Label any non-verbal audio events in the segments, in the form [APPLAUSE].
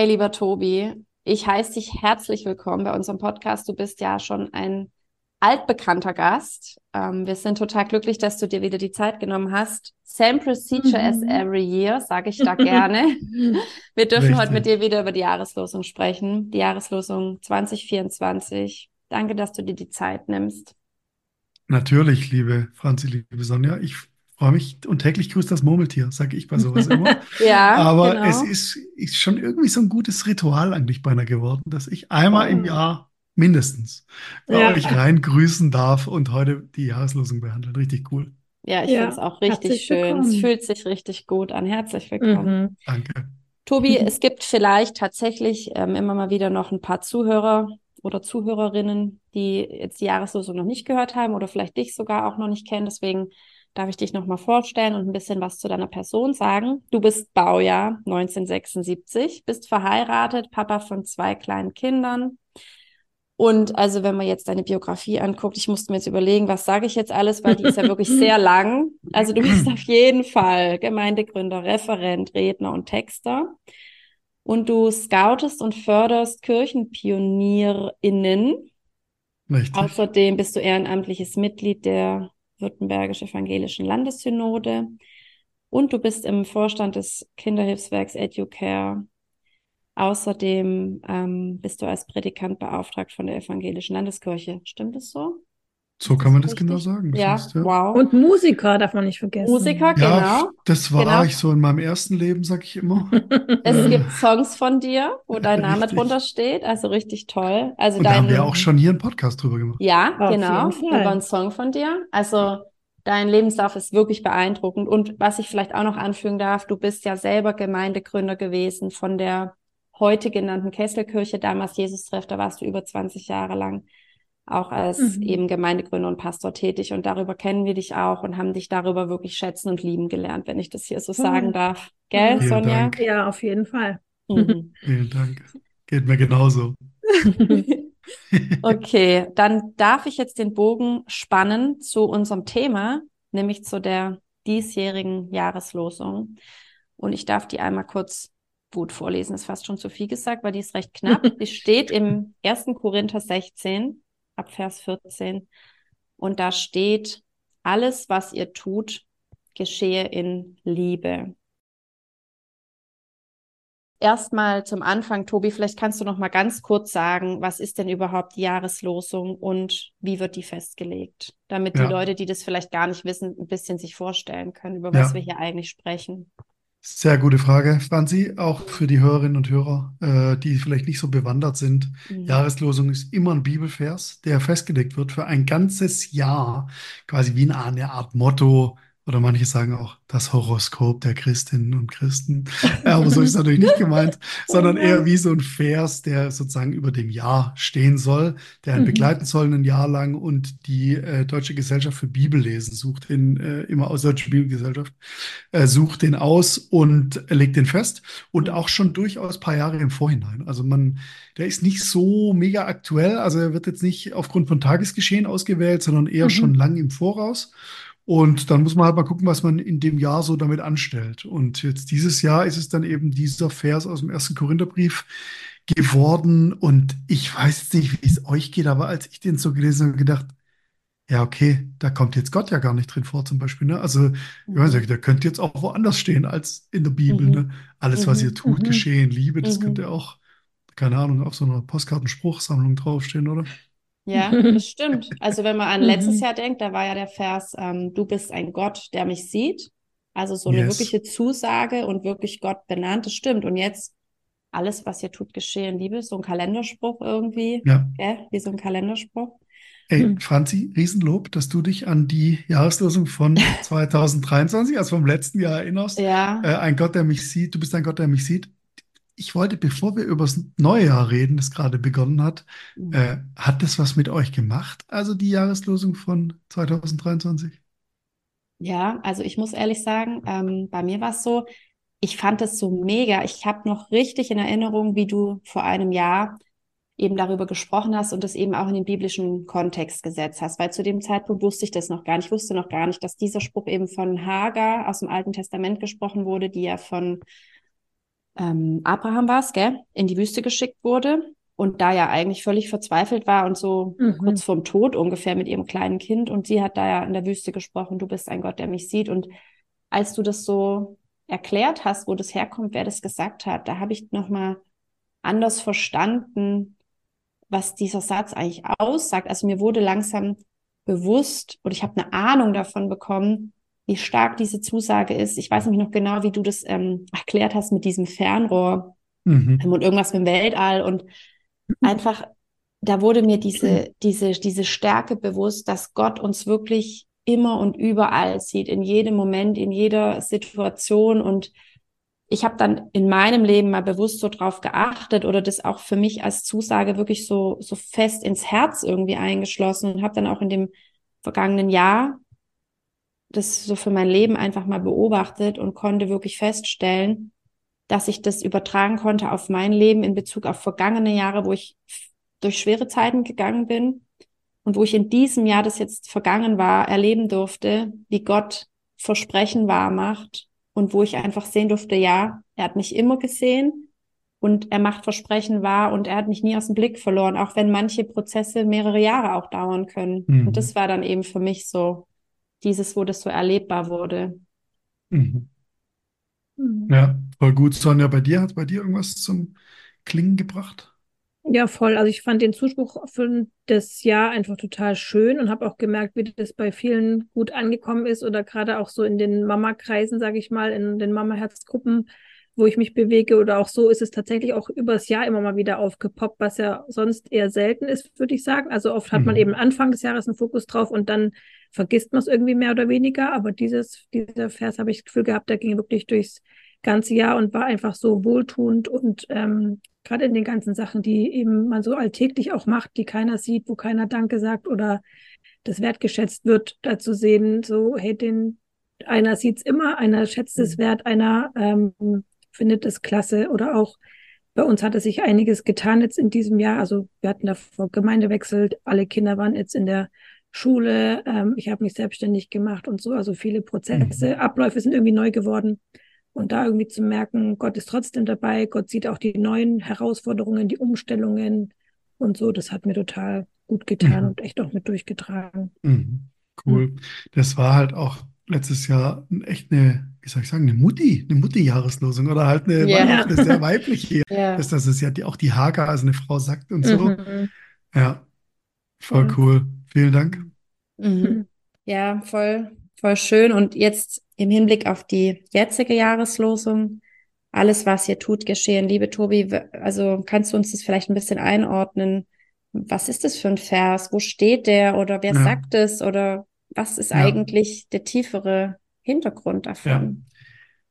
Hey, lieber Tobi, ich heiße dich herzlich willkommen bei unserem Podcast. Du bist ja schon ein altbekannter Gast. Ähm, wir sind total glücklich, dass du dir wieder die Zeit genommen hast. Same procedure mhm. as every year, sage ich da [LAUGHS] gerne. wir dürfen Richtig. heute mit dir wieder über die Jahreslosung sprechen. Die Jahreslosung 2024. Danke, dass du dir die Zeit nimmst. Natürlich, liebe Franzi, liebe Sonja. Ich freue mich und täglich grüßt das Murmeltier, sage ich bei sowas immer. [LAUGHS] ja, Aber genau. es ist, ist schon irgendwie so ein gutes Ritual eigentlich beinahe geworden, dass ich einmal oh. im Jahr mindestens ja. euch rein grüßen darf und heute die Jahreslosung behandeln. Richtig cool. Ja, ich ja. finde es auch richtig schön. Willkommen. Es fühlt sich richtig gut an. Herzlich willkommen. Mhm. Danke. Tobi, [LAUGHS] es gibt vielleicht tatsächlich ähm, immer mal wieder noch ein paar Zuhörer oder Zuhörerinnen, die jetzt die Jahreslosung noch nicht gehört haben oder vielleicht dich sogar auch noch nicht kennen. Deswegen darf ich dich nochmal vorstellen und ein bisschen was zu deiner Person sagen. Du bist Baujahr 1976, bist verheiratet, Papa von zwei kleinen Kindern. Und also, wenn man jetzt deine Biografie anguckt, ich musste mir jetzt überlegen, was sage ich jetzt alles, weil die ist ja wirklich sehr [LAUGHS] lang. Also du bist auf jeden Fall Gemeindegründer, Referent, Redner und Texter. Und du scoutest und förderst KirchenpionierInnen. Richtig. Außerdem bist du ehrenamtliches Mitglied der Württembergisch-Evangelischen Landessynode. Und du bist im Vorstand des Kinderhilfswerks EduCare. Außerdem ähm, bist du als Predikant beauftragt von der Evangelischen Landeskirche. Stimmt es so? So kann man das genau sagen. Ja, heißt, ja, wow. Und Musiker darf man nicht vergessen. Musiker, genau. Ja, das war genau. ich so in meinem ersten Leben, sag ich immer. [LAUGHS] Es gibt [LAUGHS] Songs von dir, wo dein Name richtig. drunter steht, also richtig toll. Also Und dein, da haben wir auch schon hier einen Podcast drüber gemacht. Ja, Auf genau, über einen Song von dir. Also dein Lebenslauf ist wirklich beeindruckend. Und was ich vielleicht auch noch anfügen darf, du bist ja selber Gemeindegründer gewesen von der heute genannten Kesselkirche, damals Jesus-Treff, da warst du über 20 Jahre lang auch als mhm. eben Gemeindegründer und Pastor tätig. Und darüber kennen wir dich auch und haben dich darüber wirklich schätzen und lieben gelernt, wenn ich das hier so sagen mhm. darf. Gell, Vielen Sonja? Dank. Ja, auf jeden Fall. Mhm. [LAUGHS] Vielen Dank. Geht mir genauso. [LAUGHS] okay, dann darf ich jetzt den Bogen spannen zu unserem Thema, nämlich zu der diesjährigen Jahreslosung. Und ich darf die einmal kurz gut vorlesen, ist fast schon zu viel gesagt, weil die ist recht knapp. [LAUGHS] die steht im 1. Korinther 16, ab Vers 14. Und da steht, alles, was ihr tut, geschehe in Liebe. Erstmal zum Anfang, Tobi, vielleicht kannst du noch mal ganz kurz sagen, was ist denn überhaupt die Jahreslosung und wie wird die festgelegt, damit ja. die Leute, die das vielleicht gar nicht wissen, ein bisschen sich vorstellen können, über was ja. wir hier eigentlich sprechen. Sehr gute Frage, Franzi, auch für die Hörerinnen und Hörer, äh, die vielleicht nicht so bewandert sind. Mhm. Jahreslosung ist immer ein Bibelvers, der festgelegt wird für ein ganzes Jahr, quasi wie eine Art Motto, oder manche sagen auch das Horoskop der Christinnen und Christen. [LAUGHS] Aber so ist es natürlich nicht gemeint, [LAUGHS] sondern eher wie so ein Vers, der sozusagen über dem Jahr stehen soll, der einen mhm. begleiten soll ein Jahr lang. Und die äh, Deutsche Gesellschaft für Bibellesen sucht den äh, immer aus, Deutsche Bibelgesellschaft, äh, sucht den aus und legt den fest. Und auch schon durchaus ein paar Jahre im Vorhinein. Also man, der ist nicht so mega aktuell. Also er wird jetzt nicht aufgrund von Tagesgeschehen ausgewählt, sondern eher mhm. schon lang im Voraus. Und dann muss man halt mal gucken, was man in dem Jahr so damit anstellt. Und jetzt dieses Jahr ist es dann eben dieser Vers aus dem ersten Korintherbrief geworden. Und ich weiß nicht, wie es euch geht, aber als ich den so gelesen habe, gedacht, ja, okay, da kommt jetzt Gott ja gar nicht drin vor, zum Beispiel. Ne? Also, ich weiß Mhm. nicht, der könnte jetzt auch woanders stehen als in der Bibel. Mhm. Ne? Alles, was ihr Mhm. tut, Mhm. geschehen, Liebe, das könnte Mhm. auch, keine Ahnung, auf so einer Postkartenspruchsammlung draufstehen, oder? Ja, [LAUGHS] das stimmt. Also wenn man an letztes Mhm. Jahr denkt, da war ja der Vers, ähm, du bist ein Gott, der mich sieht. Also so eine Yes. wirkliche Zusage und wirklich Gott benannt, das stimmt. Und jetzt alles, was ihr tut, geschehen, Liebe, so ein Kalenderspruch irgendwie, Ja. gell? Wie so ein Kalenderspruch. Ey, Hm. Franzi, Riesenlob, dass du dich an die Jahreslosung von [LAUGHS] 2023, also vom letzten Jahr erinnerst. Ja. Äh, ein Gott, der mich sieht, du bist ein Gott, der mich sieht. Ich wollte, bevor wir über das neue Jahr reden, das gerade begonnen hat, Mhm. äh, hat das was mit euch gemacht? Also die Jahreslosung von 2023? Ja, also ich muss ehrlich sagen, ähm, bei mir war es so, ich fand es so mega. Ich habe noch richtig in Erinnerung, wie du vor einem Jahr eben darüber gesprochen hast und das eben auch in den biblischen Kontext gesetzt hast, weil zu dem Zeitpunkt wusste ich das noch gar nicht. Ich wusste noch gar nicht, dass dieser Spruch eben von Hagar aus dem Alten Testament gesprochen wurde, die ja von ähm, Abraham war es, gell, in die Wüste geschickt wurde und da ja eigentlich völlig verzweifelt war und so Mhm. kurz vorm Tod ungefähr mit ihrem kleinen Kind und sie hat da ja in der Wüste gesprochen, du bist ein Gott, der mich sieht und als du das so erklärt hast, wo das herkommt, wer das gesagt hat, da habe ich noch mal anders verstanden, was dieser Satz eigentlich aussagt. Also mir wurde langsam bewusst und ich habe eine Ahnung davon bekommen, wie stark diese Zusage ist. Ich weiß nämlich noch genau, wie du das ähm, erklärt hast mit diesem Fernrohr Mhm. ähm, und irgendwas mit dem Weltall und einfach, da wurde mir diese, diese, diese Stärke bewusst, dass Gott uns wirklich immer und überall sieht, in jedem Moment, in jeder Situation und ich habe dann in meinem Leben mal bewusst so drauf geachtet oder das auch für mich als Zusage wirklich so, so fest ins Herz irgendwie eingeschlossen und habe dann auch in dem vergangenen Jahr das so für mein Leben einfach mal beobachtet und konnte wirklich feststellen, dass ich das übertragen konnte auf mein Leben in Bezug auf vergangene Jahre, wo ich durch schwere Zeiten gegangen bin und wo ich in diesem Jahr, das jetzt vergangen war, erleben durfte, wie Gott Versprechen wahr macht und wo ich einfach sehen durfte, ja, er hat mich immer gesehen und er macht Versprechen wahr und er hat mich nie aus dem Blick verloren, auch wenn manche Prozesse mehrere Jahre auch dauern können. Mhm. Und das war dann eben für mich so dieses, wo das so erlebbar wurde. Mhm. Mhm. Ja, voll gut. Sonja, bei dir hat bei dir irgendwas zum Klingen gebracht? Ja, voll. Also ich fand den Zuspruch für das Jahr einfach total schön und habe auch gemerkt, wie das bei vielen gut angekommen ist oder gerade auch so in den Mama-Kreisen, sage ich mal, in den Mama-Herzgruppen, wo ich mich bewege oder auch so ist es tatsächlich auch übers Jahr immer mal wieder aufgepoppt, was ja sonst eher selten ist, würde ich sagen. Also oft hat man Mhm. eben Anfang des Jahres einen Fokus drauf und dann vergisst man es irgendwie mehr oder weniger. Aber dieses, dieser Vers habe ich das Gefühl gehabt, der ging wirklich durchs ganze Jahr und war einfach so wohltuend und ähm, gerade in den ganzen Sachen, die eben man so alltäglich auch macht, die keiner sieht, wo keiner Danke sagt oder das wertgeschätzt wird, da zu sehen, so, hey, den, einer sieht's immer, einer schätzt es wert, einer ähm, findet es klasse oder auch bei uns hatte sich einiges getan jetzt in diesem Jahr. Also wir hatten davor Gemeindewechsel, alle Kinder waren jetzt in der Schule, ähm, ich habe mich selbstständig gemacht und so, also viele Prozesse, Abläufe sind irgendwie neu geworden. Und da irgendwie zu merken, Gott ist trotzdem dabei, Gott sieht auch die neuen Herausforderungen, die Umstellungen und so, das hat mir total gut getan Mhm. und echt auch mit durchgetragen. Mhm. Cool. Das war halt auch letztes Jahr echt eine, wie soll ich sagen, eine Mutti, eine Mutti-Jahreslosung oder halt eine, auch eine sehr weibliche. [LAUGHS] Dass das ist ja die, auch die Hagar, also eine Frau sagt und so. Mhm. Ja, voll Voll. cool. Vielen Dank. Mhm. Ja, voll, voll schön. Und jetzt im Hinblick auf die jetzige Jahreslosung, alles, was ihr tut, geschehen. Liebe Tobi, also kannst du uns das vielleicht ein bisschen einordnen? Was ist das für ein Vers? Wo steht der? Oder wer Ja. sagt es? Oder was ist Ja. eigentlich der tiefere Hintergrund Ja. davon?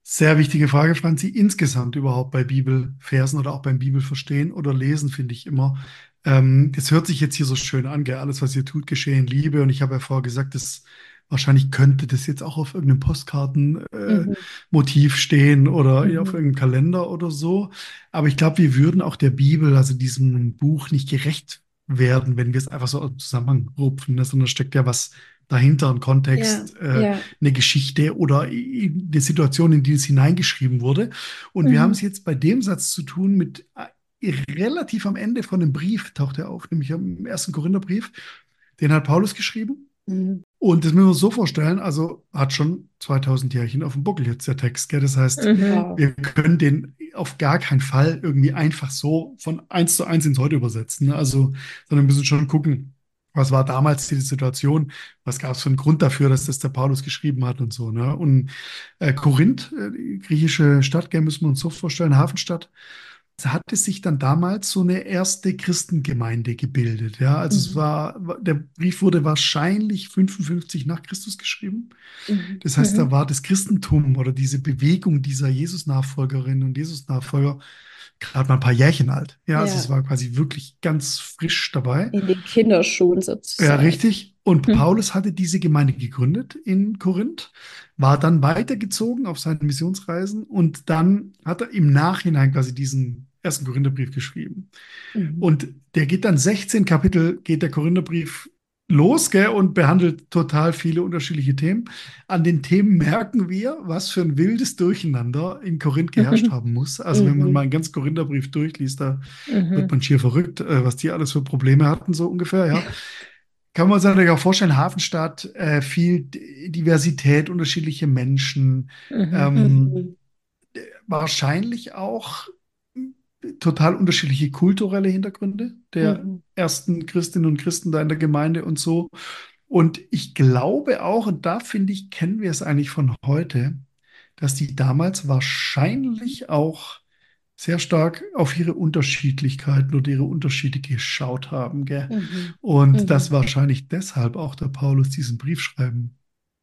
Sehr wichtige Frage, Franzi. Insgesamt überhaupt bei Bibelversen oder auch beim Bibelverstehen oder Lesen, finde ich immer. Ähm, das hört sich jetzt hier so schön an, gell? Alles, was ihr tut, geschehen Liebe. Und ich habe ja vorher gesagt, das wahrscheinlich könnte das jetzt auch auf irgendeinem Postkartenmotiv Mhm. äh, Motiv stehen oder Mhm. auf irgendeinem Kalender oder so. Aber ich glaube, wir würden auch der Bibel, also diesem Buch, nicht gerecht werden, wenn wir es einfach so zusammenrupfen, ne? sondern steckt ja was dahinter, ein Kontext, äh, Ja. eine Geschichte oder eine Situation, in die es hineingeschrieben wurde. Und wir Mhm. haben es jetzt bei dem Satz zu tun mit äh, relativ am Ende von einem Brief, taucht er auf, nämlich im ersten Korintherbrief. Den hat Paulus geschrieben. Mhm. Und das müssen wir uns so vorstellen, also hat schon 2000 Jährchen auf dem Buckel jetzt der Text. Gell? Das heißt, mhm. wir können den auf gar keinen Fall irgendwie einfach so von eins zu eins ins Heute übersetzen. Ne? Also, sondern wir müssen schon gucken, was war damals die Situation, was gab es für einen Grund dafür, dass das der Paulus geschrieben hat und so. Ne? Und äh, Korinth, äh, die griechische Stadt, gell, müssen wir uns so vorstellen, Hafenstadt, hatte sich dann damals so eine erste Christengemeinde gebildet. Ja, also mhm. es war, der Brief wurde wahrscheinlich 55 nach Christus geschrieben. Mhm. Das heißt, mhm. da war das Christentum oder diese Bewegung dieser Jesus-Nachfolgerinnen und Jesus-Nachfolger gerade mal ein paar Jährchen alt. Ja, ja. also es war quasi wirklich ganz frisch dabei. In den Kinderschuhen sozusagen. Ja, richtig. Und hm. Paulus hatte diese Gemeinde gegründet in Korinth, war dann weitergezogen auf seinen Missionsreisen und dann hat er im Nachhinein quasi diesen ersten Korintherbrief geschrieben. Mhm. Und der geht dann 16 Kapitel, geht der Korintherbrief los gell, und behandelt total viele unterschiedliche Themen. An den Themen merken wir, was für ein wildes Durcheinander in Korinth geherrscht haben muss. Also wenn man mhm. mal einen ganz Korintherbrief durchliest, da mhm. wird man schier verrückt, äh, was die alles für Probleme hatten, so ungefähr, ja. [LAUGHS] Kann man sich natürlich auch vorstellen, Hafenstadt, äh, viel Diversität, unterschiedliche Menschen, mhm. Ähm, mhm. wahrscheinlich auch total unterschiedliche kulturelle Hintergründe der mhm. ersten Christinnen und Christen da in der Gemeinde und so. Und ich glaube auch, und da finde ich, kennen wir es eigentlich von heute, dass die damals wahrscheinlich auch sehr stark auf ihre Unterschiedlichkeiten oder ihre Unterschiede geschaut haben. Gell? Mhm. Und mhm. dass wahrscheinlich deshalb auch der Paulus diesen Brief schreiben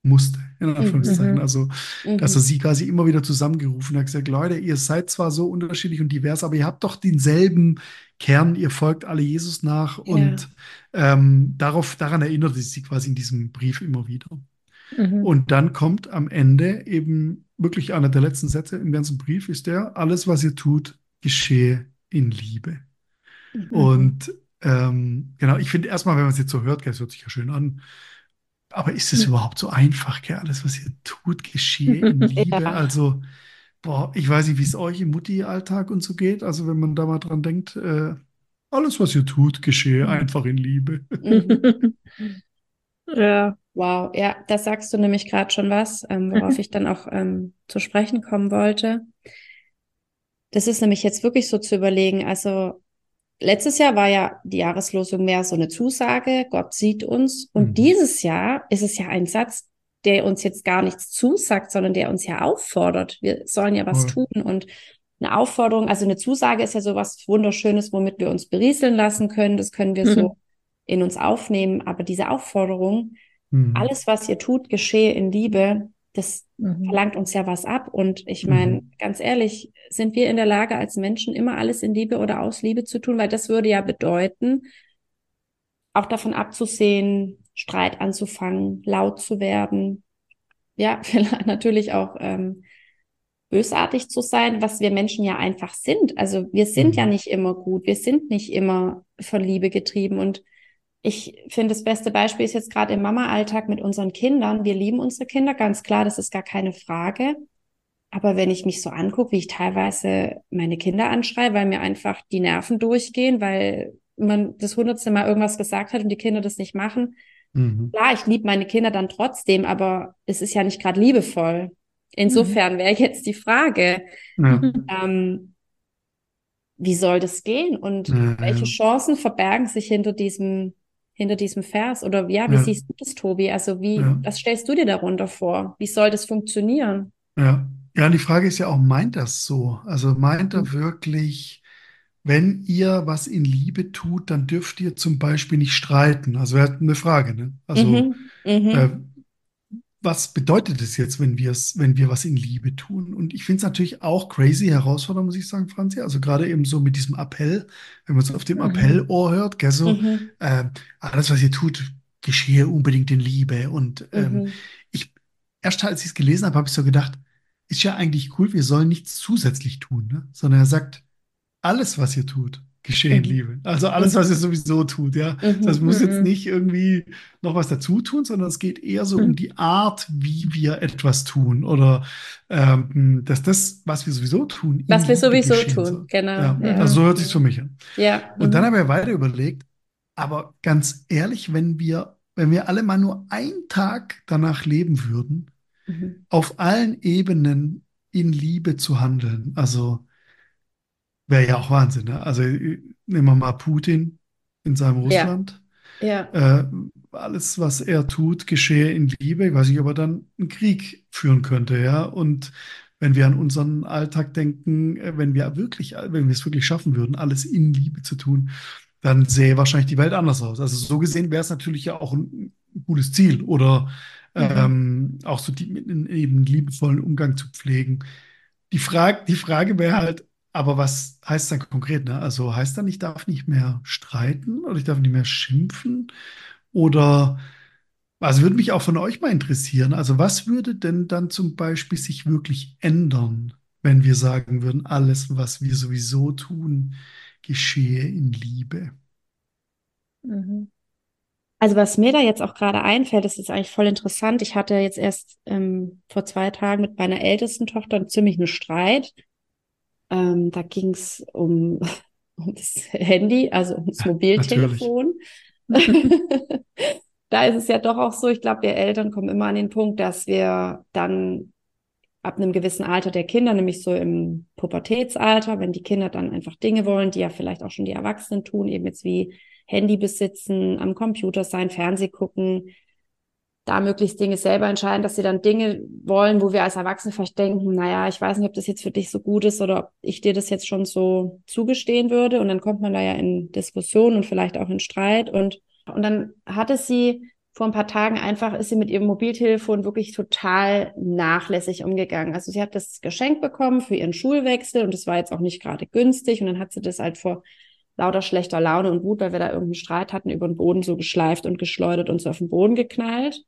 musste, in Anführungszeichen. Mhm. Also, mhm. dass er sie quasi immer wieder zusammengerufen hat, gesagt, Leute, ihr seid zwar so unterschiedlich und divers, aber ihr habt doch denselben Kern, ihr folgt alle Jesus nach ja. und ähm, darauf, daran erinnert sie quasi in diesem Brief immer wieder. Mhm. Und dann kommt am Ende eben wirklich einer der letzten Sätze im ganzen Brief ist der, alles, was ihr tut, geschehe in Liebe. Mhm. Und ähm, genau, ich finde erstmal, wenn man es jetzt so hört, es hört sich ja schön an, aber ist es überhaupt so einfach, gell? Alles, was ihr tut, geschehe in [LAUGHS] Liebe. Ja. Also, boah, ich weiß nicht, wie es euch im Mutti-Alltag und so geht. Also, wenn man da mal dran denkt, äh, alles, was ihr tut, geschehe mhm. einfach in Liebe. Mhm. [LAUGHS] ja. Wow, ja, da sagst du nämlich gerade schon was, ähm, worauf [LAUGHS] ich dann auch ähm, zu sprechen kommen wollte. Das ist nämlich jetzt wirklich so zu überlegen, also letztes Jahr war ja die Jahreslosung mehr so eine Zusage, Gott sieht uns. Und mhm. dieses Jahr ist es ja ein Satz, der uns jetzt gar nichts zusagt, sondern der uns ja auffordert. Wir sollen ja was mhm. tun und eine Aufforderung, also eine Zusage ist ja so was Wunderschönes, womit wir uns berieseln lassen können. Das können wir mhm. so in uns aufnehmen. Aber diese Aufforderung, mhm. alles, was ihr tut, geschehe in Liebe, das mhm. verlangt uns ja was ab. Und ich meine, mhm. ganz ehrlich, sind wir in der Lage, als Menschen immer alles in Liebe oder aus Liebe zu tun? Weil das würde ja bedeuten, auch davon abzusehen, Streit anzufangen, laut zu werden. Ja, [LAUGHS] vielleicht natürlich auch ähm, bösartig zu sein, was wir Menschen ja einfach sind. Also wir sind mhm. ja nicht immer gut, wir sind nicht immer von Liebe getrieben und ich finde, das beste Beispiel ist jetzt gerade im Mama-Alltag mit unseren Kindern. Wir lieben unsere Kinder, ganz klar, das ist gar keine Frage. Aber wenn ich mich so angucke, wie ich teilweise meine Kinder anschreie, weil mir einfach die Nerven durchgehen, weil man das hundertste Mal irgendwas gesagt hat und die Kinder das nicht machen. Mhm. Klar, ich liebe meine Kinder dann trotzdem, aber es ist ja nicht gerade liebevoll. Insofern mhm. wäre jetzt die Frage, ja. ähm, wie soll das gehen und ja, welche ja. Chancen verbergen sich hinter diesem hinter diesem Vers? Oder ja, wie ja. siehst du das, Tobi? Also wie, ja. was stellst du dir darunter vor? Wie soll das funktionieren? Ja. Ja, die Frage ist ja auch, meint das so? Also meint er mhm. wirklich, wenn ihr was in Liebe tut, dann dürft ihr zum Beispiel nicht streiten? Also er hat eine Frage, ne? Also mhm. Mhm. Äh, was bedeutet es jetzt, wenn wir es, wenn wir was in Liebe tun? Und ich finde es natürlich auch crazy herausfordernd, muss ich sagen, Franzi. Also gerade eben so mit diesem Appell, wenn man es auf dem mhm. Appellohr hört, gell, so, mhm. äh, alles, was ihr tut, geschehe unbedingt in Liebe. Und ähm, mhm. ich, erst als ich es gelesen habe, habe ich so gedacht, ist ja eigentlich cool, wir sollen nichts zusätzlich tun, ne? sondern er sagt, alles, was ihr tut, geschehen, mhm. Liebe. Also alles, was ihr sowieso tut, ja. Mhm. Das muss jetzt mhm. nicht irgendwie noch was dazu tun, sondern es geht eher so um die Art, wie wir etwas tun oder ähm, dass das, was wir sowieso tun, was wir sowieso tun, soll. genau. Ja. Ja. Also so hört sich für mich an. Ja. Und dann habe ich weiter überlegt, aber ganz ehrlich, wenn wir wenn wir alle mal nur einen Tag danach leben würden, auf allen Ebenen in Liebe zu handeln. Also wäre ja auch Wahnsinn. Ne? Also nehmen wir mal Putin in seinem Ja, Russland. ja. Äh, alles, was er tut, geschehe in Liebe. Ich weiß nicht, ob er dann einen Krieg führen könnte, ja. Und wenn wir an unseren Alltag denken, äh, wenn wir wirklich, wenn wir es wirklich schaffen würden, alles in Liebe zu tun, dann sähe wahrscheinlich die Welt anders aus. Also so gesehen wäre es natürlich ja auch ein gutes Ziel oder Mhm. ähm, auch so die, eben liebevollen Umgang zu pflegen. Die Frage, die Frage wäre halt, aber was heißt dann konkret, ne? Also heißt dann, ich darf nicht mehr streiten oder ich darf nicht mehr schimpfen? Oder, also würde mich auch von euch mal interessieren, also was würde denn dann zum Beispiel sich wirklich ändern, wenn wir sagen würden, alles, was wir sowieso tun, geschehe in Liebe? Mhm. Also was mir da jetzt auch gerade einfällt, das ist eigentlich voll interessant. Ich hatte jetzt erst ähm, vor zwei Tagen mit meiner ältesten Tochter ziemlich einen Streit. Ähm, da ging es um, [LAUGHS] um das Handy, also ums. Mobiltelefon. [LAUGHS] Da ist es ja doch auch so, ich glaube, wir Eltern kommen immer an den Punkt, dass wir dann ab einem gewissen Alter der Kinder, nämlich so im Pubertätsalter, wenn die Kinder dann einfach Dinge wollen, die ja vielleicht auch schon die Erwachsenen tun, eben jetzt wie Handy besitzen, am Computer sein, Fernseh gucken, da möglichst Dinge selber entscheiden, dass sie dann Dinge wollen, wo wir als Erwachsene vielleicht denken, naja, ich weiß nicht, ob das jetzt für dich so gut ist oder ob ich dir das jetzt schon so zugestehen würde. Und dann kommt man da ja in Diskussion und vielleicht auch in Streit. Und, und dann hatte sie vor ein paar Tagen einfach, ist sie mit ihrem Mobiltelefon wirklich total nachlässig umgegangen. Also sie hat das Geschenk bekommen für ihren Schulwechsel und das war jetzt auch nicht gerade günstig. Und dann hat sie das halt vor lauter schlechter Laune und Wut, weil wir da irgendeinen Streit hatten, über den Boden so geschleift und geschleudert und so auf den Boden geknallt.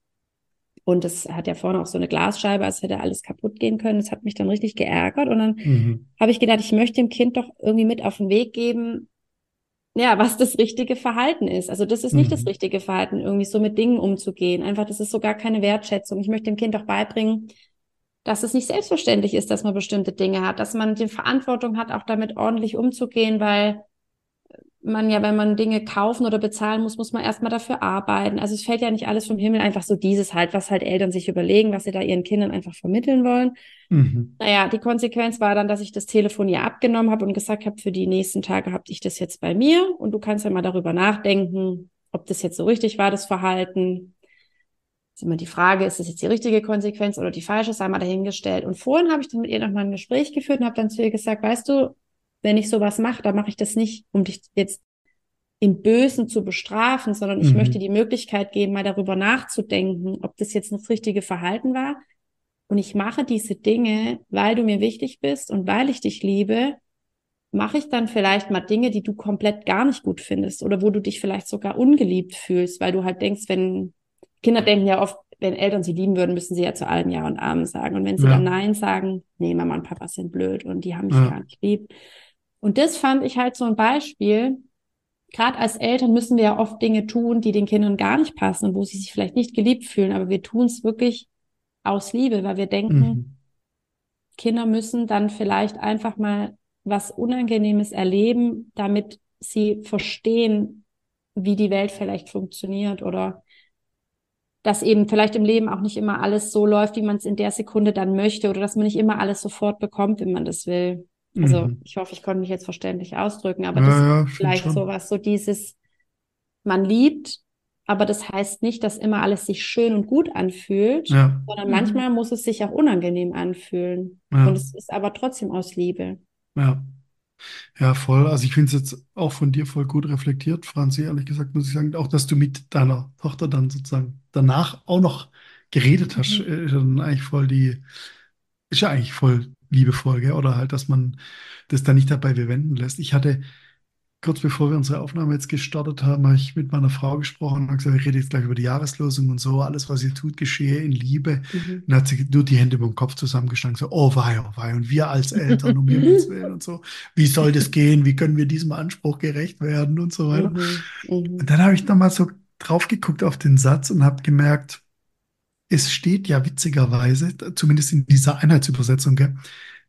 Und das hat ja vorne auch so eine Glasscheibe, als hätte alles kaputt gehen können. Das hat mich dann richtig geärgert. Und dann Mhm. habe ich gedacht, ich möchte dem Kind doch irgendwie mit auf den Weg geben, ja, was das richtige Verhalten ist. Also das ist nicht das Mhm. richtige Verhalten, irgendwie so mit Dingen umzugehen. Einfach, das ist so gar keine Wertschätzung. Ich möchte dem Kind auch beibringen, dass es nicht selbstverständlich ist, dass man bestimmte Dinge hat, dass man die Verantwortung hat, auch damit ordentlich umzugehen, weil man ja, wenn man Dinge kaufen oder bezahlen muss, muss man erstmal dafür arbeiten. Also es fällt ja nicht alles vom Himmel, einfach so dieses halt, was halt Eltern sich überlegen, was sie da ihren Kindern einfach vermitteln wollen. Mhm. Naja, die Konsequenz war dann, dass ich das Telefon ihr abgenommen habe und gesagt habe, für die nächsten Tage habe ich das jetzt bei mir und du kannst ja mal darüber nachdenken, ob das jetzt so richtig war, das Verhalten. ist immer die Frage, ist das jetzt die richtige Konsequenz oder die falsche, sei mal dahingestellt. Und vorhin habe ich dann mit ihr nochmal ein Gespräch geführt und habe dann zu ihr gesagt, weißt du, wenn ich sowas mache, dann mache ich das nicht, um dich jetzt im Bösen zu bestrafen, sondern ich Mhm. möchte die Möglichkeit geben, mal darüber nachzudenken, ob das jetzt das richtige Verhalten war. Und ich mache diese Dinge, weil du mir wichtig bist und weil ich dich liebe, mache ich dann vielleicht mal Dinge, die du komplett gar nicht gut findest oder wo du dich vielleicht sogar ungeliebt fühlst, weil du halt denkst, wenn Kinder denken ja oft, wenn Eltern sie lieben würden, müssen sie ja zu allen Ja und Amen sagen. Und wenn sie Ja. dann Nein sagen, nee, Mama und Papa sind blöd und die haben mich Ja. gar nicht lieb. Und das fand ich halt so ein Beispiel. Gerade als Eltern müssen wir ja oft Dinge tun, die den Kindern gar nicht passen und wo sie sich vielleicht nicht geliebt fühlen, aber wir tun es wirklich aus Liebe, weil wir denken, Mhm. Kinder müssen dann vielleicht einfach mal was Unangenehmes erleben, damit sie verstehen, wie die Welt vielleicht funktioniert oder dass eben vielleicht im Leben auch nicht immer alles so läuft, wie man es in der Sekunde dann möchte oder dass man nicht immer alles sofort bekommt, wenn man das will. Also Mhm. ich hoffe, ich konnte mich jetzt verständlich ausdrücken, aber Ja, das ja, ist stimmt vielleicht schon. sowas, so dieses, man liebt, aber das heißt nicht, dass immer alles sich schön und gut anfühlt, Ja. sondern manchmal muss es sich auch unangenehm anfühlen. Ja. Und es ist aber trotzdem aus Liebe. Ja. Ja, voll. Also ich finde es jetzt auch von dir voll gut reflektiert, Franzi, ehrlich gesagt, muss ich sagen, auch dass du mit deiner Tochter dann sozusagen danach auch noch geredet hast, Mhm. ist ja dann eigentlich voll die, ist ja eigentlich voll liebevoll, gell? Oder halt, dass man das dann nicht dabei bewenden lässt. Ich hatte kurz bevor wir unsere Aufnahme jetzt gestartet haben, habe ich mit meiner Frau gesprochen und habe gesagt, ich rede jetzt gleich über die Jahreslosung und so, alles, was ihr tut, geschehe in Liebe. Mhm. Und dann hat sie nur die Hände über dem Kopf zusammengeschlagen, so, oh wei, oh wei, und wir als Eltern, um Himmels [LAUGHS] Willen und so, wie soll das gehen, wie können wir diesem Anspruch gerecht werden und so weiter. Mhm. Mhm. Und dann habe ich nochmal so drauf geguckt auf den Satz und habe gemerkt, es steht ja witzigerweise, zumindest in dieser Einheitsübersetzung,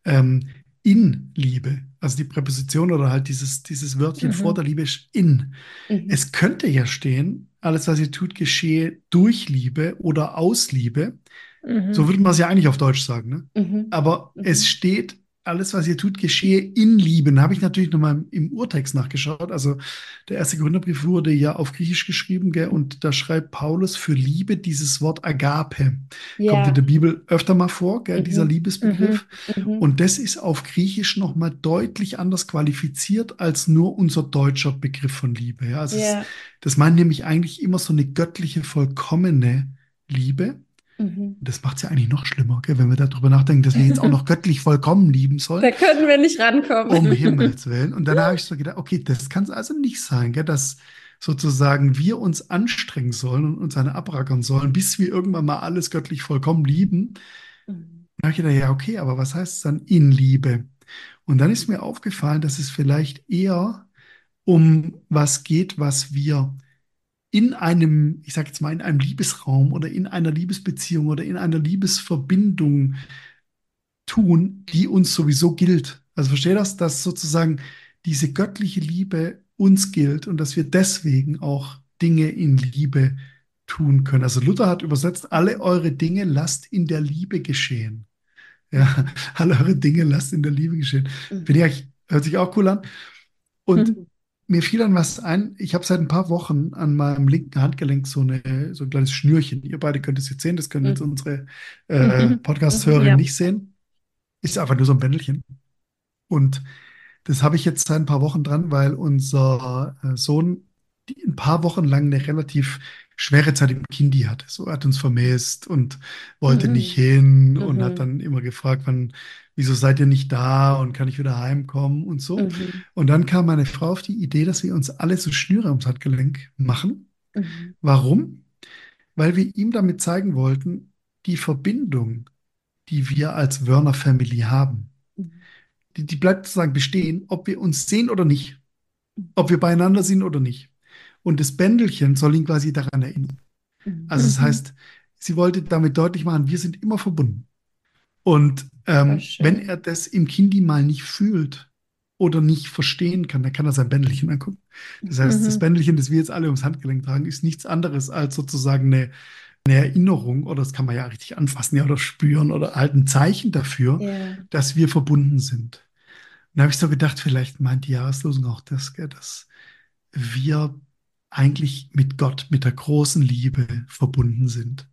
ähm, in Liebe. Also die Präposition oder halt dieses, dieses Wörtchen Mhm. vor der Liebe ist in. Mhm. Es könnte ja stehen, alles, was ihr tut, geschehe durch Liebe oder aus Liebe. Mhm. So würde man es ja eigentlich auf Deutsch sagen. Ne? Mhm. Aber Mhm. es steht, alles, was ihr tut, geschehe in Liebe. Da habe ich natürlich nochmal im Urtext nachgeschaut. Also der erste Gründerbrief wurde ja auf Griechisch geschrieben, gell? Und da schreibt Paulus für Liebe dieses Wort Agape. Kommt Ja. in der Bibel öfter mal vor, gell? Mhm. Dieser Liebesbegriff. Mhm. Und das ist auf Griechisch nochmal deutlich anders qualifiziert als nur unser deutscher Begriff von Liebe. Ja, also es, Ja. das meint nämlich eigentlich immer so eine göttliche, vollkommene Liebe. Mhm. Das macht es ja eigentlich noch schlimmer, gell, wenn wir darüber nachdenken, dass wir jetzt auch noch [LAUGHS] göttlich vollkommen lieben sollen. Da können wir nicht rankommen. Um Himmels Willen. Und dann habe ich so gedacht, okay, das kann es also nicht sein, gell, dass sozusagen wir uns anstrengen sollen und uns eine abrackern sollen, bis wir irgendwann mal alles göttlich vollkommen lieben. Mhm. Da habe ich gedacht, ja, okay, aber was heißt es dann in Liebe? Und dann ist mir aufgefallen, dass es vielleicht eher um was geht, was wir in einem, ich sage jetzt mal, in einem Liebesraum oder in einer Liebesbeziehung oder in einer Liebesverbindung tun, die uns sowieso gilt. Also verstehe das, dass sozusagen diese göttliche Liebe uns gilt und dass wir deswegen auch Dinge in Liebe tun können. Also Luther hat übersetzt, alle eure Dinge lasst in der Liebe geschehen. Ja, [LAUGHS] alle eure Dinge lasst in der Liebe geschehen. Finde ich eigentlich, hört sich auch cool an. Und Mhm. Mir fiel dann was ein. Ich habe seit ein paar Wochen an meinem linken Handgelenk so, eine, so ein kleines Schnürchen. Ihr beide könnt es jetzt sehen, das können jetzt Mhm. unsere äh, Mhm. Podcast-Hörerinnen Ja. nicht sehen. Ist einfach nur so ein Bändelchen. Und das habe ich jetzt seit ein paar Wochen dran, weil unser äh, Sohn die ein paar Wochen lang eine relativ schwere Zeit im Kindi hatte. So, er hat uns vermisst und wollte Mhm. nicht hin und Mhm. hat dann immer gefragt, wann, wieso seid ihr nicht da und kann ich wieder heimkommen und so. Mhm. Und dann kam meine Frau auf die Idee, dass wir uns alle so Schnüre ums Handgelenk machen. Mhm. Warum? Weil wir ihm damit zeigen wollten, die Verbindung, die wir als Wörner Family haben, Mhm. die, die bleibt sozusagen bestehen, ob wir uns sehen oder nicht, ob wir beieinander sind oder nicht. Und das Bändelchen soll ihn quasi daran erinnern. Mhm. Also das Mhm. heißt, sie wollte damit deutlich machen, wir sind immer verbunden. Und ähm, wenn er das im Kindi mal nicht fühlt oder nicht verstehen kann, dann kann er sein Bändelchen angucken. Das heißt, das Mhm. Bändelchen, das wir jetzt alle ums Handgelenk tragen, ist nichts anderes als sozusagen eine, eine Erinnerung oder das kann man ja richtig anfassen ja, oder spüren oder halt ein Zeichen dafür, Ja. dass wir verbunden sind. Und da habe ich so gedacht, vielleicht meint die Jahreslosung auch das, gell, dass wir eigentlich mit Gott, mit der großen Liebe verbunden sind.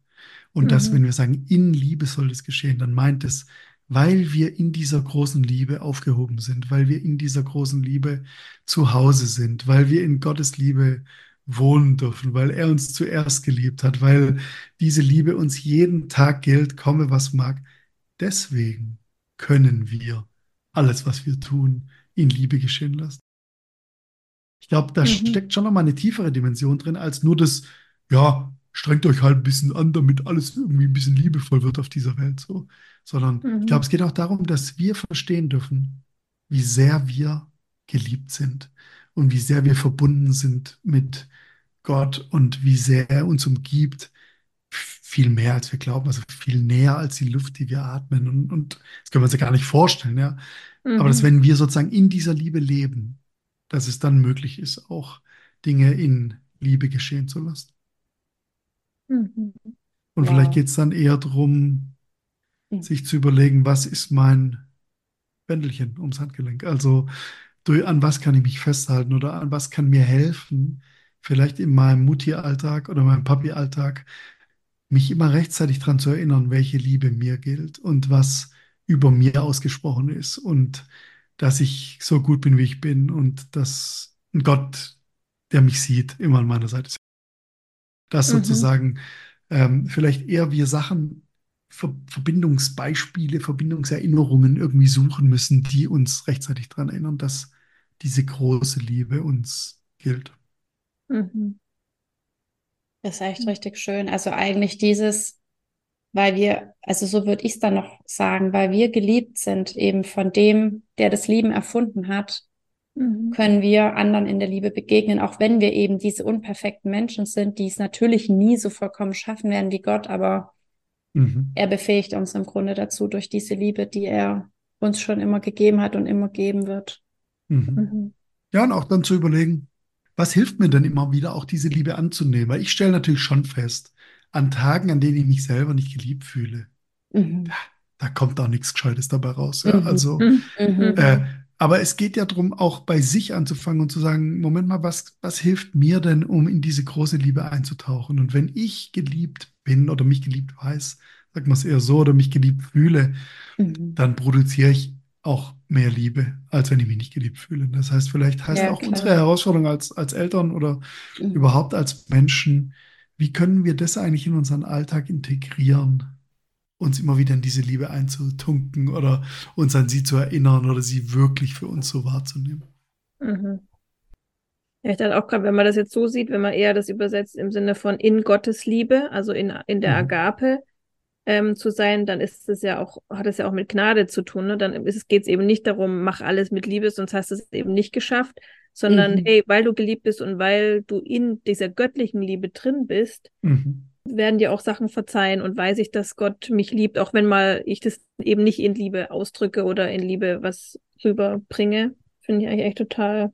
Und dass, Mhm. wenn wir sagen, in Liebe soll das geschehen, dann meint es, weil wir in dieser großen Liebe aufgehoben sind, weil wir in dieser großen Liebe zu Hause sind, weil wir in Gottes Liebe wohnen dürfen, weil er uns zuerst geliebt hat, weil diese Liebe uns jeden Tag gilt, komme was mag. Deswegen können wir alles, was wir tun, in Liebe geschehen lassen. Ich glaube, da Mhm. steckt schon noch mal eine tiefere Dimension drin, als nur das, ja, strengt euch halt ein bisschen an, damit alles irgendwie ein bisschen liebevoll wird auf dieser Welt, so. Sondern Mhm. ich glaube, es geht auch darum, dass wir verstehen dürfen, wie sehr wir geliebt sind und wie sehr wir verbunden sind mit Gott und wie sehr er uns umgibt. Viel mehr, als wir glauben, also viel näher als die Luft, die wir atmen. Und, und das können wir uns ja gar nicht vorstellen, ja. Aber dass, Mhm. wenn wir sozusagen in dieser Liebe leben, dass es dann möglich ist, auch Dinge in Liebe geschehen zu lassen. Mhm. Und Wow. vielleicht geht es dann eher darum, Mhm. sich zu überlegen, was ist mein Bändelchen ums Handgelenk? Also durch, an was kann ich mich festhalten oder an was kann mir helfen, vielleicht in meinem Mutti-Alltag oder meinem Papi-Alltag, mich immer rechtzeitig daran zu erinnern, welche Liebe mir gilt und was über mir ausgesprochen ist und dass ich so gut bin, wie ich bin und dass ein Gott, der mich sieht, immer an meiner Seite ist. Dass Mhm. sozusagen ähm, vielleicht eher wir Sachen, Ver Verbindungsbeispiele, Verbindungserinnerungen irgendwie suchen müssen, die uns rechtzeitig daran erinnern, dass diese große Liebe uns gilt. Mhm. Das ist echt richtig schön. Also eigentlich dieses, weil wir, also so würde ich es dann noch sagen, weil wir geliebt sind eben von dem, der das Lieben erfunden hat, Mhm. können wir anderen in der Liebe begegnen, auch wenn wir eben diese unperfekten Menschen sind, die es natürlich nie so vollkommen schaffen werden wie Gott, aber Mhm. er befähigt uns im Grunde dazu durch diese Liebe, die er uns schon immer gegeben hat und immer geben wird. Mhm. Mhm. Ja, und auch dann zu überlegen, was hilft mir denn immer wieder, auch diese Liebe anzunehmen? Weil ich stelle natürlich schon fest, an Tagen, an denen ich mich selber nicht geliebt fühle, Mhm. da kommt auch nichts Gescheites dabei raus. Ja? Mhm. Also, Mhm. Mhm. äh, aber es geht ja darum, auch bei sich anzufangen und zu sagen, Moment mal, was, was hilft mir denn, um in diese große Liebe einzutauchen? Und wenn ich geliebt bin oder mich geliebt weiß, sagt man es eher so, oder mich geliebt fühle, Mhm. dann produziere ich auch mehr Liebe, als wenn ich mich nicht geliebt fühle. Das heißt, vielleicht heißt Ja, auch klar. unsere Herausforderung als, als Eltern oder Mhm. überhaupt als Menschen, wie können wir das eigentlich in unseren Alltag integrieren, uns immer wieder in diese Liebe einzutunken oder uns an sie zu erinnern oder sie wirklich für uns so wahrzunehmen. Mhm. Ja, ich dachte auch gerade, wenn man das jetzt so sieht, wenn man eher das übersetzt im Sinne von in Gottes Liebe, also in, in der Mhm. Agape ähm, zu sein, dann ist es ja auch, hat es ja auch mit Gnade zu tun. Ne? Dann ist es, geht es eben nicht darum, mach alles mit Liebe, sonst hast du es eben nicht geschafft, sondern Mhm. hey, weil du geliebt bist und weil du in dieser göttlichen Liebe drin bist, Mhm. werden dir auch Sachen verzeihen und weiß ich, dass Gott mich liebt, auch wenn mal ich das eben nicht in Liebe ausdrücke oder in Liebe was rüberbringe. Finde ich eigentlich echt total,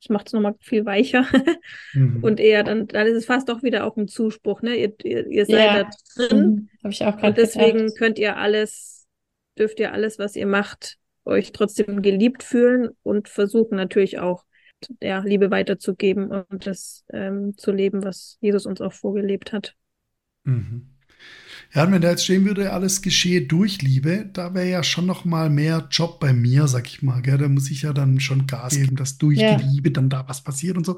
das macht es nochmal viel weicher. [LAUGHS] Mhm. Und eher dann, dann ist es fast doch wieder auch ein Zuspruch, ne? Ihr, ihr, ihr seid Ja. da drin Mhm. Habe ich auch und gerade deswegen gedacht. könnt ihr alles, dürft ihr alles, was ihr macht, euch trotzdem geliebt fühlen und versuchen natürlich auch, ja, Liebe weiterzugeben und das ähm, zu leben, was Jesus uns auch vorgelebt hat. Mhm. Ja, und wenn da jetzt stehen würde, alles geschehe durch Liebe, da wäre ja schon noch mal mehr Job bei mir, sag ich mal. Gell? Da muss ich ja dann schon Gas geben, dass durch Ja. die Liebe dann da was passiert und so.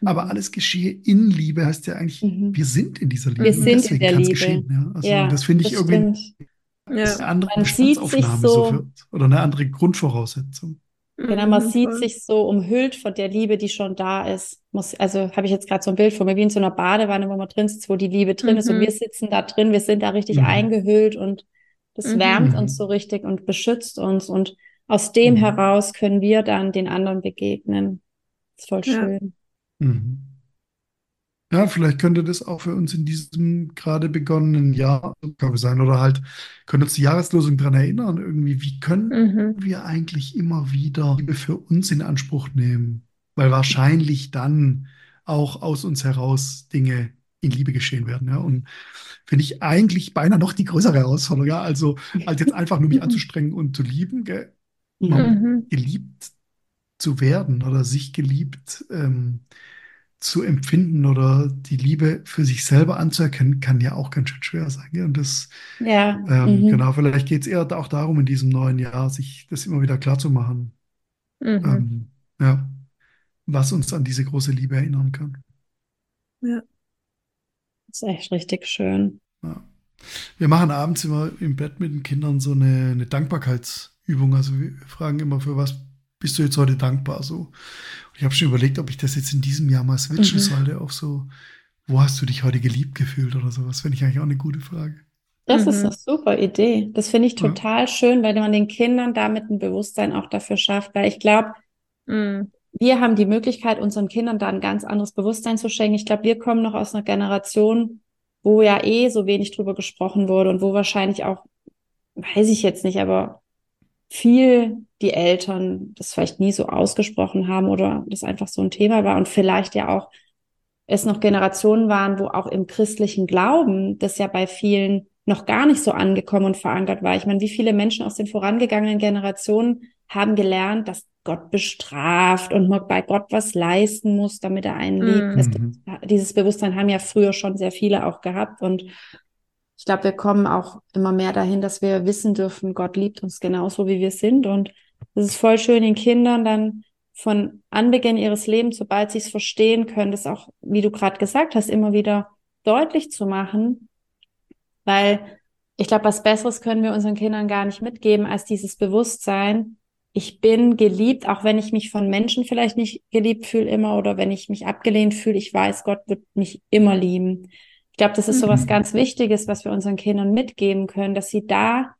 Mhm. Aber alles geschehe in Liebe heißt ja eigentlich, Mhm. wir sind in dieser Liebe. Wir sind in deswegen der kann es Liebe. geschehen. Ja? Also Ja, das finde ich das irgendwie stimmt. Ja. eine andere Man Bestandsaufnahme so- so für, oder eine andere Grundvoraussetzung. Genau, man Mhm, sieht voll. sich so umhüllt von der Liebe, die schon da ist. Muss, also habe ich jetzt gerade so ein Bild von mir, wie in so einer Badewanne, wo man drin sitzt, wo die Liebe drin ist und Mhm. wir sitzen da drin, wir sind da richtig Mhm. eingehüllt und das Mhm. wärmt Mhm. uns so richtig und beschützt uns und aus dem Mhm. heraus können wir dann den anderen begegnen. Das ist voll Ja. schön. Mhm. Ja, vielleicht könnte das auch für uns in diesem gerade begonnenen Jahr sein oder halt können uns die Jahreslosung daran erinnern, irgendwie, wie können Mhm. wir eigentlich immer wieder Liebe für uns in Anspruch nehmen? Weil wahrscheinlich dann auch aus uns heraus Dinge in Liebe geschehen werden. Ja? Und finde ich eigentlich beinahe noch die größere Herausforderung, ja? Also, als jetzt einfach nur mich [LAUGHS] anzustrengen und zu lieben, Mhm. geliebt zu werden oder sich geliebt ähm, zu empfinden oder die Liebe für sich selber anzuerkennen, kann ja auch ganz schön schwer sein. Ja? Und das, Ja, ähm, mhm. genau, vielleicht geht es eher auch darum, in diesem neuen Jahr, sich das immer wieder klar zu machen, Mhm. ähm, ja, was uns an diese große Liebe erinnern kann. Ja. Das ist echt richtig schön. Ja. Wir machen abends immer im Bett mit den Kindern so eine, eine Dankbarkeitsübung. Also wir fragen immer, für was bist du jetzt heute dankbar? So. Und ich habe schon überlegt, ob ich das jetzt in diesem Jahr mal switchen Mhm. sollte auf so, wo hast du dich heute geliebt gefühlt oder sowas? Finde ich eigentlich auch eine gute Frage. Das ist Mhm. eine super Idee. Das finde ich Ja. total schön, weil man den Kindern damit ein Bewusstsein auch dafür schafft, weil ich glaube, Mhm. wir haben die Möglichkeit, unseren Kindern da ein ganz anderes Bewusstsein zu schenken. Ich glaube, wir kommen noch aus einer Generation, wo ja eh so wenig drüber gesprochen wurde und wo wahrscheinlich auch, weiß ich jetzt nicht, aber viel die Eltern das vielleicht nie so ausgesprochen haben oder das einfach so ein Thema war und vielleicht ja auch es noch Generationen waren, wo auch im christlichen Glauben das ja bei vielen noch gar nicht so angekommen und verankert war. Ich meine, wie viele Menschen aus den vorangegangenen Generationen haben gelernt, dass Gott bestraft und man bei Gott was leisten muss, damit er einen liebt. Das, Mhm. dieses Bewusstsein haben ja früher schon sehr viele auch gehabt und ich glaube, wir kommen auch immer mehr dahin, dass wir wissen dürfen, Gott liebt uns genauso, wie wir sind und es ist voll schön, den Kindern dann von Anbeginn ihres Lebens, sobald sie es verstehen können, das auch, wie du gerade gesagt hast, immer wieder deutlich zu machen, weil ich glaube, was Besseres können wir unseren Kindern gar nicht mitgeben als dieses Bewusstsein, ich bin geliebt, auch wenn ich mich von Menschen vielleicht nicht geliebt fühle immer oder wenn ich mich abgelehnt fühle, ich weiß, Gott wird mich immer lieben. Ich glaube, das ist so was Mhm. ganz Wichtiges, was wir unseren Kindern mitgeben können, dass sie da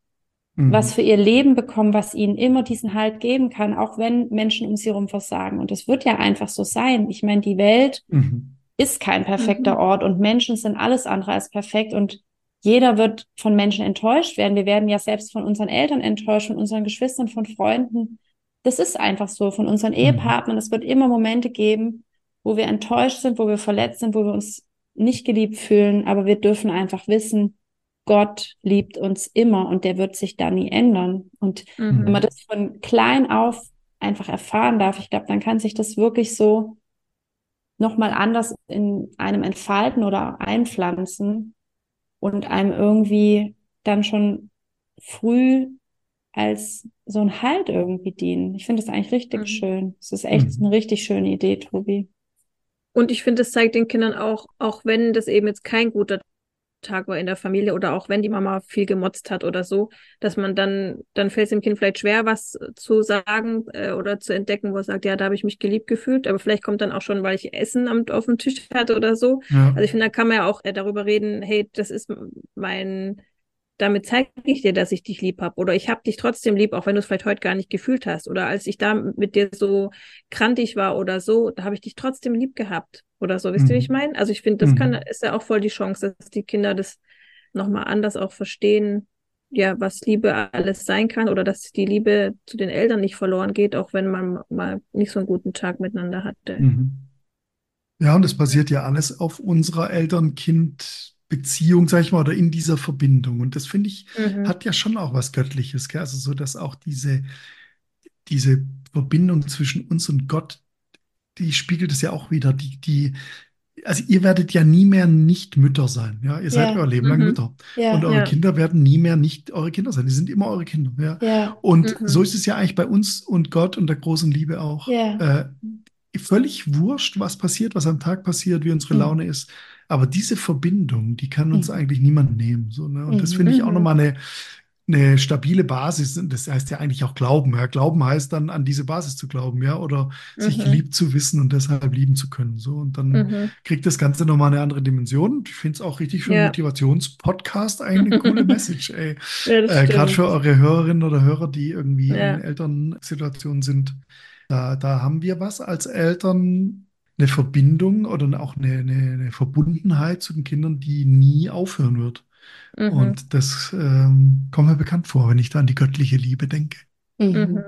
Mhm. was für ihr Leben bekommen, was ihnen immer diesen Halt geben kann, auch wenn Menschen um sie herum versagen. Und es wird ja einfach so sein. Ich meine, die Welt Mhm. ist kein perfekter Mhm. Ort und Menschen sind alles andere als perfekt. Und jeder wird von Menschen enttäuscht werden. Wir werden ja selbst von unseren Eltern enttäuscht, von unseren Geschwistern, von Freunden. Das ist einfach so, von unseren mhm. Ehepartnern. Es wird immer Momente geben, wo wir enttäuscht sind, wo wir verletzt sind, wo wir uns nicht geliebt fühlen. Aber wir dürfen einfach wissen, Gott liebt uns immer und der wird sich da nie ändern. Und mhm. wenn man das von klein auf einfach erfahren darf, ich glaube, dann kann sich das wirklich so nochmal anders in einem entfalten oder einpflanzen und einem irgendwie dann schon früh als so ein Halt irgendwie dienen. Ich finde das eigentlich richtig mhm. schön. Es ist echt mhm. eine richtig schöne Idee, Tobi. Und ich finde, es zeigt den Kindern auch, auch wenn das eben jetzt kein guter Tag war in der Familie oder auch wenn die Mama viel gemotzt hat oder so, dass man dann, dann fällt es dem Kind vielleicht schwer, was zu sagen äh, oder zu entdecken, wo es sagt, ja, da habe ich mich geliebt gefühlt, aber vielleicht kommt dann auch schon, weil ich Essen am, auf dem Tisch hatte oder so. Ja. Also ich finde, da kann man ja auch äh, darüber reden, hey, das ist mein, damit zeige ich dir, dass ich dich lieb habe. Oder ich habe dich trotzdem lieb, auch wenn du es vielleicht heute gar nicht gefühlt hast. Oder als ich da mit dir so krantig war oder so, da habe ich dich trotzdem lieb gehabt. Oder so, wisst ihr, wie ich mhm. meine? Also ich finde, das mhm. kann, ist ja auch voll die Chance, dass die Kinder das nochmal anders auch verstehen, ja, was Liebe alles sein kann oder dass die Liebe zu den Eltern nicht verloren geht, auch wenn man mal nicht so einen guten Tag miteinander hatte. Mhm. Ja, und das basiert ja alles auf unserer Eltern-Kind- Beziehung, sag ich mal, oder in dieser Verbindung. Und das finde ich, mhm. hat ja schon auch was Göttliches, gell? Also so, dass auch diese, diese Verbindung zwischen uns und Gott, die spiegelt es ja auch wieder. Die, die, also ihr werdet ja nie mehr nicht Mütter sein, ja. Ihr seid ja. euer Leben lang mhm. Mütter. Ja. Und eure ja. Kinder werden nie mehr nicht eure Kinder sein. Die sind immer eure Kinder, ja. ja. Und mhm. so ist es ja eigentlich bei uns und Gott und der großen Liebe auch. Äh, völlig wurscht, was passiert, was am Tag passiert, wie unsere mhm. Laune ist. Aber diese Verbindung, die kann uns mhm. eigentlich niemand nehmen. So, ne? Und mhm. das finde ich auch mhm. nochmal eine, eine stabile Basis. Das heißt ja eigentlich auch Glauben. Ja? Glauben heißt dann, an diese Basis zu glauben, ja, oder mhm. sich geliebt zu wissen und deshalb lieben zu können. So, und dann mhm. kriegt das Ganze nochmal eine andere Dimension. Ich finde es auch richtig für einen ja. Motivationspodcast eigentlich eine coole [LAUGHS] Message, ey. Ja, äh, Gerade für eure Hörerinnen oder Hörer, die irgendwie ja. in Elternsituationen sind. Da, da haben wir was als Eltern eine Verbindung oder auch eine, eine, eine Verbundenheit zu den Kindern, die nie aufhören wird. Mhm. Und das ähm, kommt mir bekannt vor, wenn ich da an die göttliche Liebe denke. Mhm. mhm.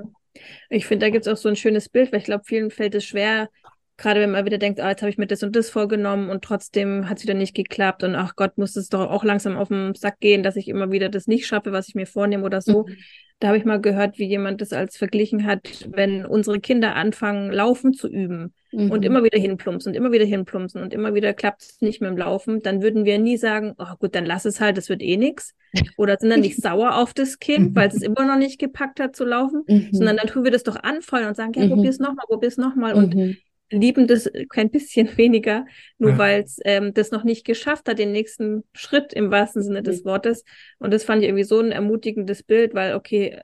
Ich finde, da gibt es auch so ein schönes Bild, weil ich glaube, vielen fällt es schwer, gerade wenn man wieder denkt, ah, jetzt habe ich mir das und das vorgenommen und trotzdem hat es wieder nicht geklappt und ach Gott, muss es doch auch langsam auf den Sack gehen, dass ich immer wieder das nicht schaffe, was ich mir vornehme oder so. Mhm. Da habe ich mal gehört, wie jemand das als verglichen hat, wenn unsere Kinder anfangen, Laufen zu üben mhm. und immer wieder hinplumpsen und immer wieder hinplumpsen und immer wieder klappt es nicht mit dem Laufen, dann würden wir nie sagen, oh gut, dann lass es halt, das wird eh nix. Oder sind dann nicht [LAUGHS] sauer auf das Kind, weil es immer noch nicht gepackt hat zu laufen, mhm. sondern dann tun wir das doch anfeuern und sagen, ja, mhm. probier's nochmal, probier's nochmal. Und mhm lieben das kein bisschen [LAUGHS] weniger, nur ja. weil es ähm, das noch nicht geschafft hat, den nächsten Schritt im wahrsten Sinne des Wortes. Und das fand ich irgendwie so ein ermutigendes Bild, weil, okay,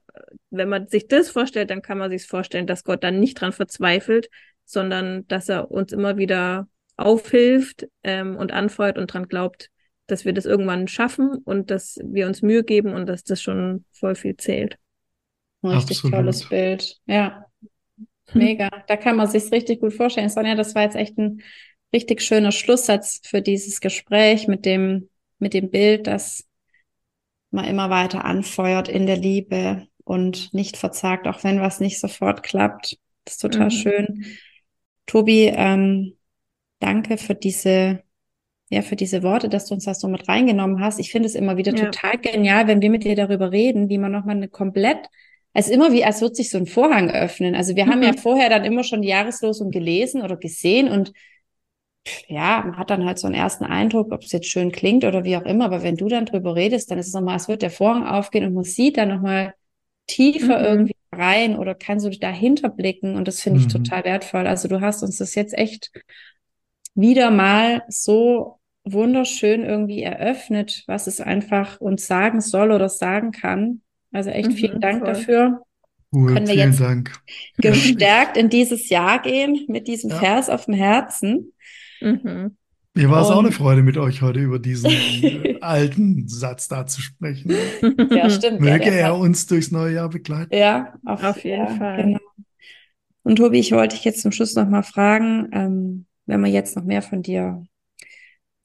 wenn man sich das vorstellt, dann kann man sich vorstellen, dass Gott dann nicht dran verzweifelt, sondern dass er uns immer wieder aufhilft ähm, und anfeuert und dran glaubt, dass wir das irgendwann schaffen und dass wir uns Mühe geben und dass das schon voll viel zählt. Richtig Absolut. tolles Bild. Ja. Mega. Da kann man sich richtig gut vorstellen. Sonja, das war jetzt echt ein richtig schöner Schlusssatz für dieses Gespräch mit dem, mit dem Bild, dass man immer weiter anfeuert in der Liebe und nicht verzagt, auch wenn was nicht sofort klappt. Das ist total mhm. schön. Tobi, ähm, danke für diese, ja, für diese Worte, dass du uns das so mit reingenommen hast. Ich finde es immer wieder ja. total genial, wenn wir mit dir darüber reden, wie man nochmal eine komplett es ist immer wie, als würde sich so ein Vorhang öffnen. Also wir mhm. haben ja mhm. vorher dann immer schon die Jahreslosung gelesen oder gesehen und ja, man hat dann halt so einen ersten Eindruck, ob es jetzt schön klingt oder wie auch immer. Aber wenn du dann drüber redest, dann ist es nochmal, als würde der Vorhang aufgehen und man sieht dann nochmal tiefer mhm. irgendwie rein oder kann so dahinter blicken. Und das finde ich mhm. total wertvoll. Also du hast uns das jetzt echt wieder mal so wunderschön irgendwie eröffnet, was es einfach uns sagen soll oder sagen kann. Also echt mhm, vielen Dank voll. dafür. Cool, Können wir jetzt Dank. gestärkt in dieses Jahr gehen mit diesem ja. Vers auf dem Herzen. Mhm. Mir war es auch eine Freude, mit euch heute über diesen [LAUGHS] alten Satz da zu sprechen. [LAUGHS] Ja, stimmt. Möge ja, er uns durchs neue Jahr begleiten. Ja, auf, auf jeden ja, Fall. Genau. Und Tobi, ich wollte dich jetzt zum Schluss nochmal fragen, ähm, wenn wir jetzt noch mehr von dir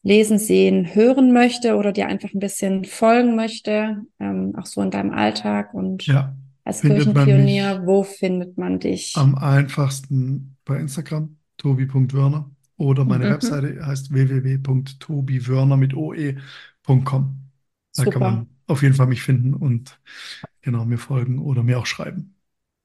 lesen, sehen, hören möchte oder dir einfach ein bisschen folgen möchte, ähm, auch so in deinem Alltag und Ja, als findet Kirchenpionier, wo findet man dich? am einfachsten bei Instagram, tobi.wörner. Oder meine Mhm. Webseite heißt www.tobiwörner mit oe.com. Da kann Super. man auf jeden Fall mich finden und genau mir folgen oder mir auch schreiben.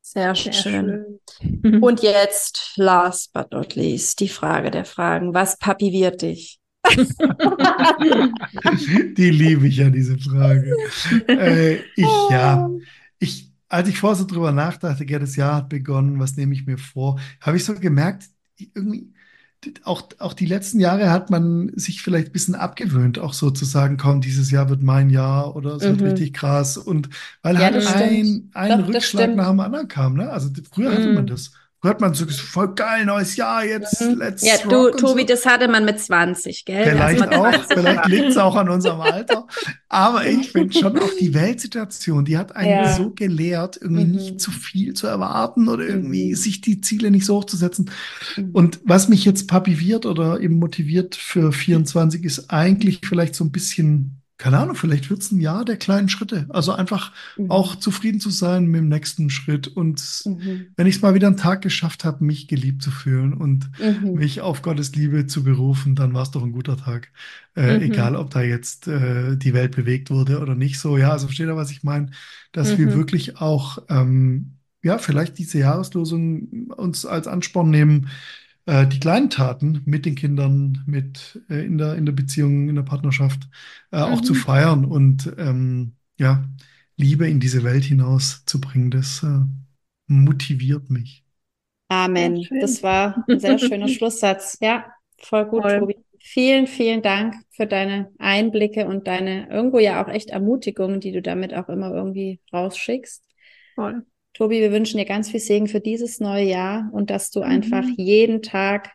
Sehr Sehr schön. schön. [LAUGHS] Und jetzt, last but not least, die Frage der Fragen. Was papiviert dich? [LAUGHS] Die liebe ich ja, diese Frage. Äh, ich, ja, ich, als ich vorher so drüber nachdachte, ja, das Jahr hat begonnen, was nehme ich mir vor, habe ich so gemerkt, irgendwie, auch, auch die letzten Jahre hat man sich vielleicht ein bisschen abgewöhnt, auch so zu sagen, komm, dieses Jahr wird mein Jahr oder es wird Mhm. richtig krass. Und weil Ja, halt ein, stimmt. ein Doch, Rückschlag nach dem anderen kam, ne? Also früher hatte man Mhm. das. Hat man so voll geil, neues Jahr, jetzt Mhm. let's Ja, du, Tobi, so. das hatte man mit 20, gell? Als Vielleicht man auch, 20 vielleicht liegt es auch an unserem Alter. Aber ich finde schon auch die Weltsituation, die hat einen Ja. so gelehrt, irgendwie Mhm. nicht zu viel zu erwarten oder irgendwie Mhm. sich die Ziele nicht so hoch zu setzen. Mhm. Und was mich jetzt papiviert oder eben motiviert für 24 ist eigentlich vielleicht so ein bisschen, keine Ahnung, vielleicht wird es ein Jahr der kleinen Schritte. Also einfach Mhm. auch zufrieden zu sein mit dem nächsten Schritt und Mhm. wenn ich es mal wieder einen Tag geschafft habe, mich geliebt zu fühlen und Mhm. mich auf Gottes Liebe zu berufen, dann war es doch ein guter Tag. Äh, Mhm. Egal, ob da jetzt äh, die Welt bewegt wurde oder nicht. So, ja, also versteht ihr, was ich meine? Dass wir Mhm. wirklich auch, ähm, ja, vielleicht diese Jahreslosung uns als Ansporn nehmen, äh, die kleinen Taten mit den Kindern, mit äh, in der, in der Beziehung, in der Partnerschaft äh, auch zu Mhm. feiern und ähm, ja, Liebe in diese Welt hinaus zu bringen. Das äh, motiviert mich. Amen. Das war ein sehr schöner [LAUGHS] Schlusssatz. Ja, voll gut, Voll. Tobi. Vielen, vielen Dank für deine Einblicke und deine irgendwo ja auch echt Ermutigungen, die du damit auch immer irgendwie rausschickst. Voll. Tobi, wir wünschen dir ganz viel Segen für dieses neue Jahr und dass du einfach Mhm. jeden Tag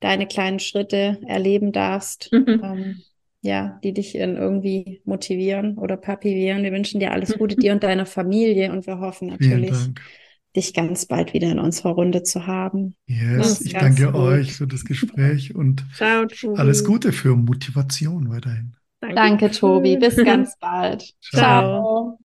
deine kleinen Schritte erleben darfst, Mhm. ähm, ja, die dich in irgendwie motivieren oder papivieren. Wir wünschen dir alles Gute, dir und deiner Familie und wir hoffen natürlich, dich ganz bald wieder in unserer Runde zu haben. Yes, ich danke gut. euch für das Gespräch und Ciao, alles Gute für Motivation weiterhin. Danke, Tobi. Bis [LAUGHS] ganz bald. Ciao. Ciao.